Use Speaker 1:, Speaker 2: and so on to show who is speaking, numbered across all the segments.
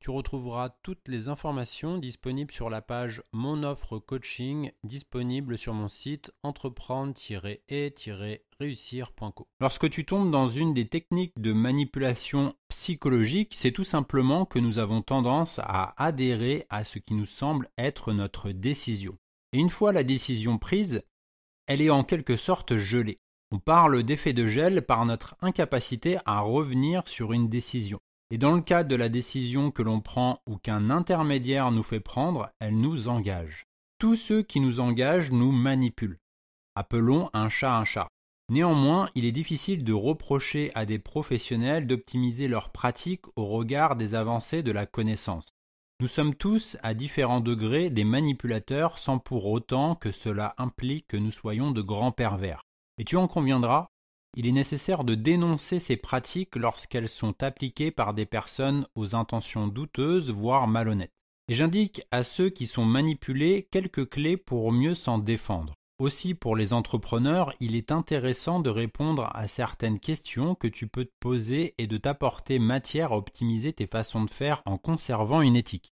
Speaker 1: Tu retrouveras toutes les informations disponibles sur la page Mon offre coaching disponible sur mon site entreprendre-et-réussir.co. Lorsque tu tombes dans une des techniques de manipulation psychologique, c'est tout simplement que nous avons tendance à adhérer à ce qui nous semble être notre décision. Et une fois la décision prise, elle est en quelque sorte gelée. On parle d'effet de gel par notre incapacité à revenir sur une décision. Et dans le cas de la décision que l'on prend ou qu'un intermédiaire nous fait prendre, elle nous engage. Tous ceux qui nous engagent nous manipulent. Appelons un chat un chat. Néanmoins, il est difficile de reprocher à des professionnels d'optimiser leurs pratiques au regard des avancées de la connaissance. Nous sommes tous, à différents degrés, des manipulateurs sans pour autant que cela implique que nous soyons de grands pervers. Et tu en conviendras, il est nécessaire de dénoncer ces pratiques lorsqu'elles sont appliquées par des personnes aux intentions douteuses, voire malhonnêtes. Et j'indique à ceux qui sont manipulés quelques clés pour mieux s'en défendre. Aussi pour les entrepreneurs, il est intéressant de répondre à certaines questions que tu peux te poser et de t'apporter matière à optimiser tes façons de faire en conservant une éthique.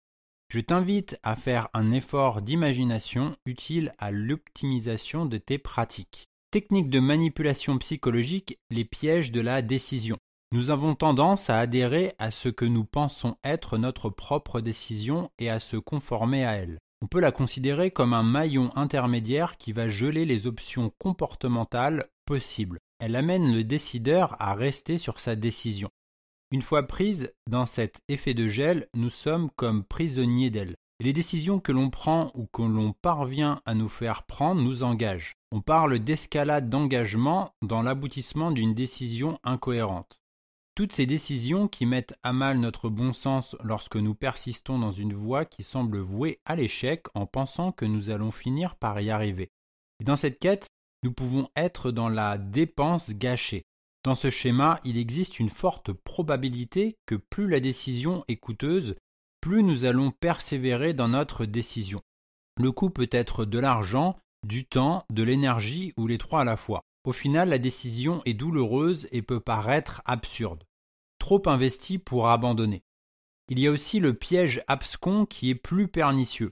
Speaker 1: Je t'invite à faire un effort d'imagination utile à l'optimisation de tes pratiques. Technique de manipulation psychologique, les pièges de la décision. Nous avons tendance à adhérer à ce que nous pensons être notre propre décision et à se conformer à elle. On peut la considérer comme un maillon intermédiaire qui va geler les options comportementales possibles. Elle amène le décideur à rester sur sa décision. Une fois prise dans cet effet de gel, nous sommes comme prisonniers d'elle. Et les décisions que l'on prend ou que l'on parvient à nous faire prendre nous engagent. On parle d'escalade d'engagement dans l'aboutissement d'une décision incohérente. Toutes ces décisions qui mettent à mal notre bon sens lorsque nous persistons dans une voie qui semble vouée à l'échec en pensant que nous allons finir par y arriver. Et dans cette quête, nous pouvons être dans la dépense gâchée. Dans ce schéma, il existe une forte probabilité que plus la décision est coûteuse, plus nous allons persévérer dans notre décision. Le coût peut être de l'argent, du temps, de l'énergie ou les trois à la fois. Au final, la décision est douloureuse et peut paraître absurde. Trop investi pour abandonner. Il y a aussi le piège abscon qui est plus pernicieux.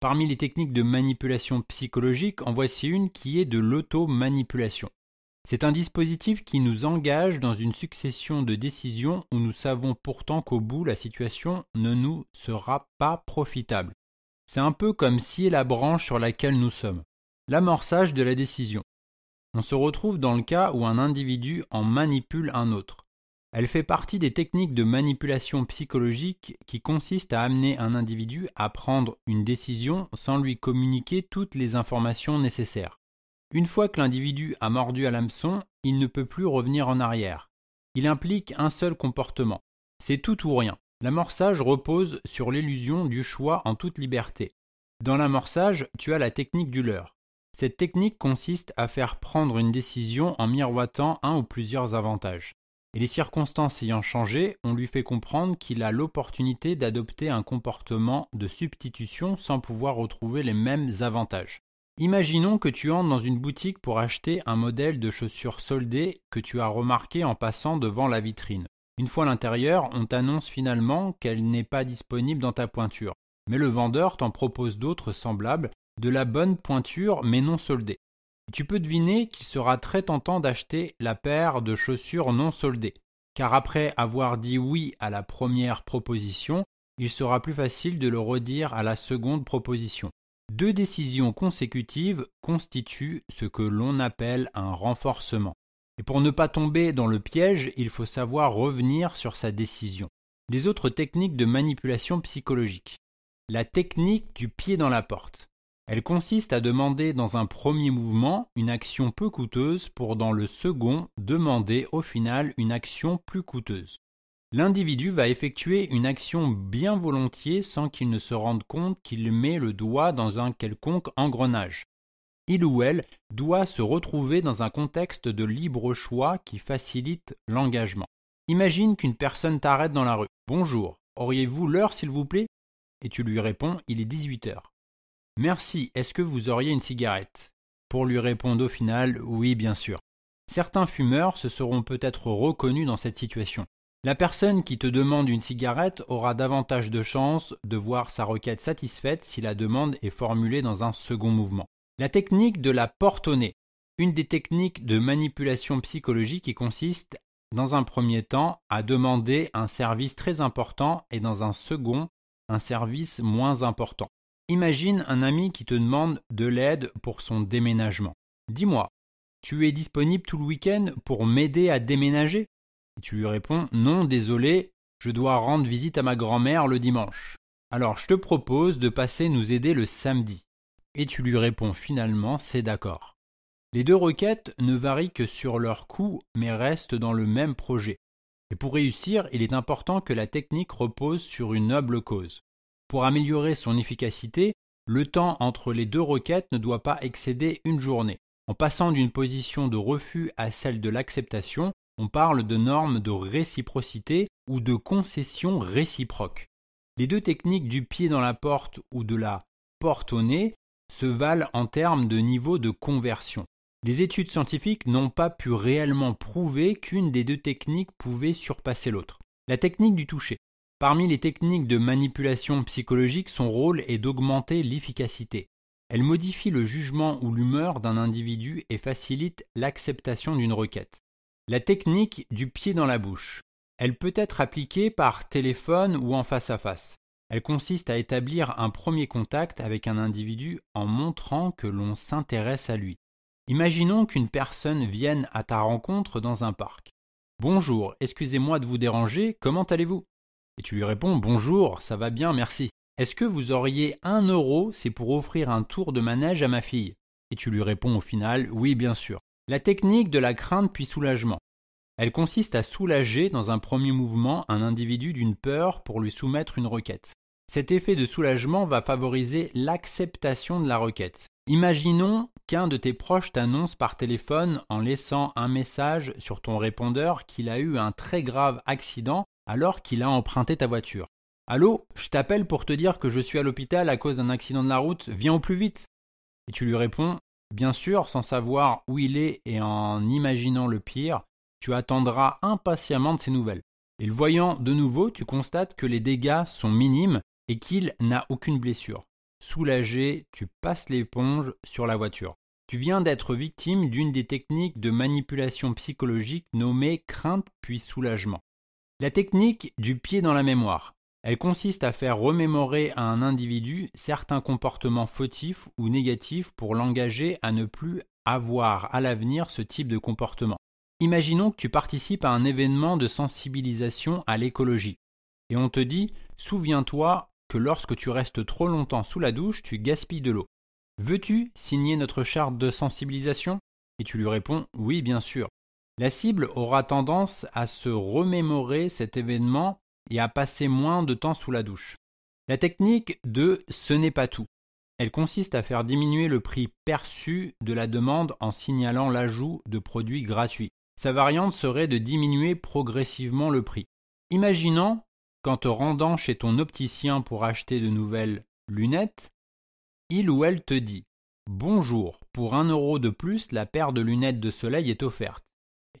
Speaker 1: Parmi les techniques de manipulation psychologique, en voici une qui est de l'auto-manipulation. C'est un dispositif qui nous engage dans une succession de décisions où nous savons pourtant qu'au bout la situation ne nous sera pas profitable. C'est un peu comme si la branche sur laquelle nous sommes. L'amorçage de la décision. On se retrouve dans le cas où un individu en manipule un autre. Elle fait partie des techniques de manipulation psychologique qui consistent à amener un individu à prendre une décision sans lui communiquer toutes les informations nécessaires. Une fois que l'individu a mordu à l'hameçon, il ne peut plus revenir en arrière. Il implique un seul comportement. C'est tout ou rien. L'amorçage repose sur l'illusion du choix en toute liberté. Dans l'amorçage, tu as la technique du leurre. Cette technique consiste à faire prendre une décision en miroitant un ou plusieurs avantages. Et les circonstances ayant changé, on lui fait comprendre qu'il a l'opportunité d'adopter un comportement de substitution sans pouvoir retrouver les mêmes avantages. Imaginons que tu entres dans une boutique pour acheter un modèle de chaussures soldées que tu as remarqué en passant devant la vitrine. Une fois à l'intérieur, on t'annonce finalement qu'elle n'est pas disponible dans ta pointure. Mais le vendeur t'en propose d'autres semblables, de la bonne pointure mais non soldées. Tu peux deviner qu'il sera très tentant d'acheter la paire de chaussures non soldées, car après avoir dit oui à la première proposition, il sera plus facile de le redire à la seconde proposition. Deux décisions consécutives constituent ce que l'on appelle un renforcement. Et pour ne pas tomber dans le piège, il faut savoir revenir sur sa décision. Les autres techniques de manipulation psychologique. La technique du pied dans la porte. Elle consiste à demander dans un premier mouvement une action peu coûteuse pour dans le second demander au final une action plus coûteuse. L'individu va effectuer une action bien volontiers sans qu'il ne se rende compte qu'il met le doigt dans un quelconque engrenage. Il ou elle doit se retrouver dans un contexte de libre choix qui facilite l'engagement. Imagine qu'une personne t'arrête dans la rue. Bonjour, auriez-vous l'heure s'il vous plaît? Et tu lui réponds, il est 18 heures. Merci, est-ce que vous auriez une cigarette? Pour lui répondre au final, oui bien sûr. Certains fumeurs se seront peut-être reconnus dans cette situation. La personne qui te demande une cigarette aura davantage de chances de voir sa requête satisfaite si la demande est formulée dans un second mouvement. La technique de la porte au nez. Une des techniques de manipulation psychologique qui consiste, dans un premier temps, à demander un service très important et dans un second, un service moins important. Imagine un ami qui te demande de l'aide pour son déménagement. Dis-moi, tu es disponible tout le week-end pour m'aider à déménager? Et tu lui réponds Non, désolé, je dois rendre visite à ma grand-mère le dimanche. Alors je te propose de passer nous aider le samedi. Et tu lui réponds finalement C'est d'accord. Les deux requêtes ne varient que sur leur coût, mais restent dans le même projet. Et pour réussir, il est important que la technique repose sur une noble cause. Pour améliorer son efficacité, le temps entre les deux requêtes ne doit pas excéder une journée. En passant d'une position de refus à celle de l'acceptation, on parle de normes de réciprocité ou de concession réciproque. Les deux techniques du pied dans la porte ou de la porte au nez se valent en termes de niveau de conversion. Les études scientifiques n'ont pas pu réellement prouver qu'une des deux techniques pouvait surpasser l'autre. La technique du toucher. Parmi les techniques de manipulation psychologique, son rôle est d'augmenter l'efficacité. Elle modifie le jugement ou l'humeur d'un individu et facilite l'acceptation d'une requête. La technique du pied dans la bouche. Elle peut être appliquée par téléphone ou en face à face. Elle consiste à établir un premier contact avec un individu en montrant que l'on s'intéresse à lui. Imaginons qu'une personne vienne à ta rencontre dans un parc. Bonjour, excusez-moi de vous déranger, comment allez-vous? Et tu lui réponds Bonjour, ça va bien, merci. Est-ce que vous auriez un euro, c'est pour offrir un tour de manège à ma fille? Et tu lui réponds au final Oui, bien sûr. La technique de la crainte puis soulagement. Elle consiste à soulager dans un premier mouvement un individu d'une peur pour lui soumettre une requête. Cet effet de soulagement va favoriser l'acceptation de la requête. Imaginons qu'un de tes proches t'annonce par téléphone en laissant un message sur ton répondeur qu'il a eu un très grave accident alors qu'il a emprunté ta voiture. Allô, je t'appelle pour te dire que je suis à l'hôpital à cause d'un accident de la route, viens au plus vite. Et tu lui réponds Bien sûr, sans savoir où il est et en imaginant le pire, tu attendras impatiemment de ses nouvelles. Et le voyant de nouveau, tu constates que les dégâts sont minimes et qu'il n'a aucune blessure. Soulagé, tu passes l'éponge sur la voiture. Tu viens d'être victime d'une des techniques de manipulation psychologique nommée crainte puis soulagement. La technique du pied dans la mémoire. Elle consiste à faire remémorer à un individu certains comportements fautifs ou négatifs pour l'engager à ne plus avoir à l'avenir ce type de comportement. Imaginons que tu participes à un événement de sensibilisation à l'écologie et on te dit Souviens-toi que lorsque tu restes trop longtemps sous la douche, tu gaspilles de l'eau. Veux-tu signer notre charte de sensibilisation? Et tu lui réponds Oui, bien sûr. La cible aura tendance à se remémorer cet événement et à passer moins de temps sous la douche. La technique de ce n'est pas tout. Elle consiste à faire diminuer le prix perçu de la demande en signalant l'ajout de produits gratuits. Sa variante serait de diminuer progressivement le prix. Imaginons qu'en te rendant chez ton opticien pour acheter de nouvelles lunettes, il ou elle te dit Bonjour, pour un euro de plus, la paire de lunettes de soleil est offerte.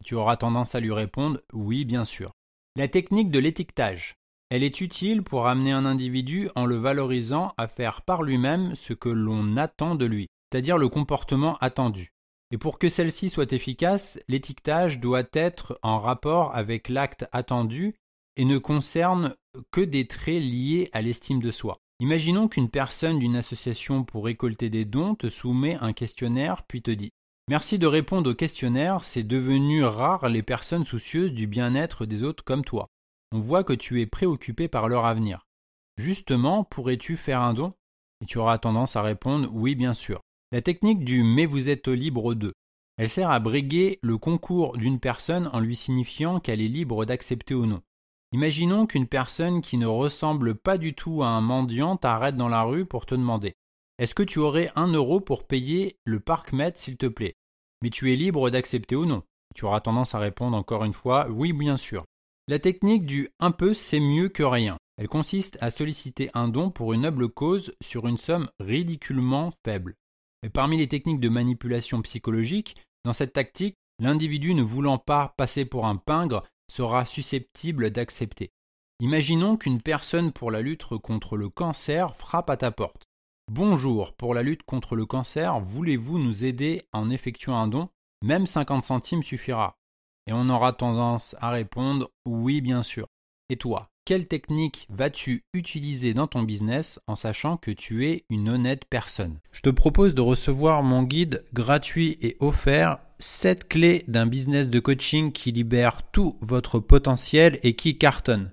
Speaker 1: Et tu auras tendance à lui répondre Oui, bien sûr. La technique de l'étiquetage. Elle est utile pour amener un individu en le valorisant à faire par lui-même ce que l'on attend de lui, c'est-à-dire le comportement attendu. Et pour que celle-ci soit efficace, l'étiquetage doit être en rapport avec l'acte attendu et ne concerne que des traits liés à l'estime de soi. Imaginons qu'une personne d'une association pour récolter des dons te soumet un questionnaire puis te dit Merci de répondre au questionnaire, c'est devenu rare les personnes soucieuses du bien-être des autres comme toi. On voit que tu es préoccupé par leur avenir. Justement, pourrais-tu faire un don? Et tu auras tendance à répondre oui, bien sûr. La technique du mais vous êtes libre de. Elle sert à briguer le concours d'une personne en lui signifiant qu'elle est libre d'accepter ou non. Imaginons qu'une personne qui ne ressemble pas du tout à un mendiant t'arrête dans la rue pour te demander Est-ce que tu aurais un euro pour payer le parc-mètre s'il te plaît? Mais tu es libre d'accepter ou non. Tu auras tendance à répondre encore une fois Oui, bien sûr. La technique du un peu c'est mieux que rien. Elle consiste à solliciter un don pour une noble cause sur une somme ridiculement faible. Mais parmi les techniques de manipulation psychologique, dans cette tactique, l'individu ne voulant pas passer pour un pingre sera susceptible d'accepter. Imaginons qu'une personne pour la lutte contre le cancer frappe à ta porte. Bonjour, pour la lutte contre le cancer, voulez-vous nous aider en effectuant un don? Même 50 centimes suffira. Et on aura tendance à répondre oui bien sûr. Et toi, quelle technique vas-tu utiliser dans ton business en sachant que tu es une honnête personne? Je te propose de recevoir mon guide gratuit et offert 7 clés d'un business de coaching qui libère tout votre potentiel et qui cartonne.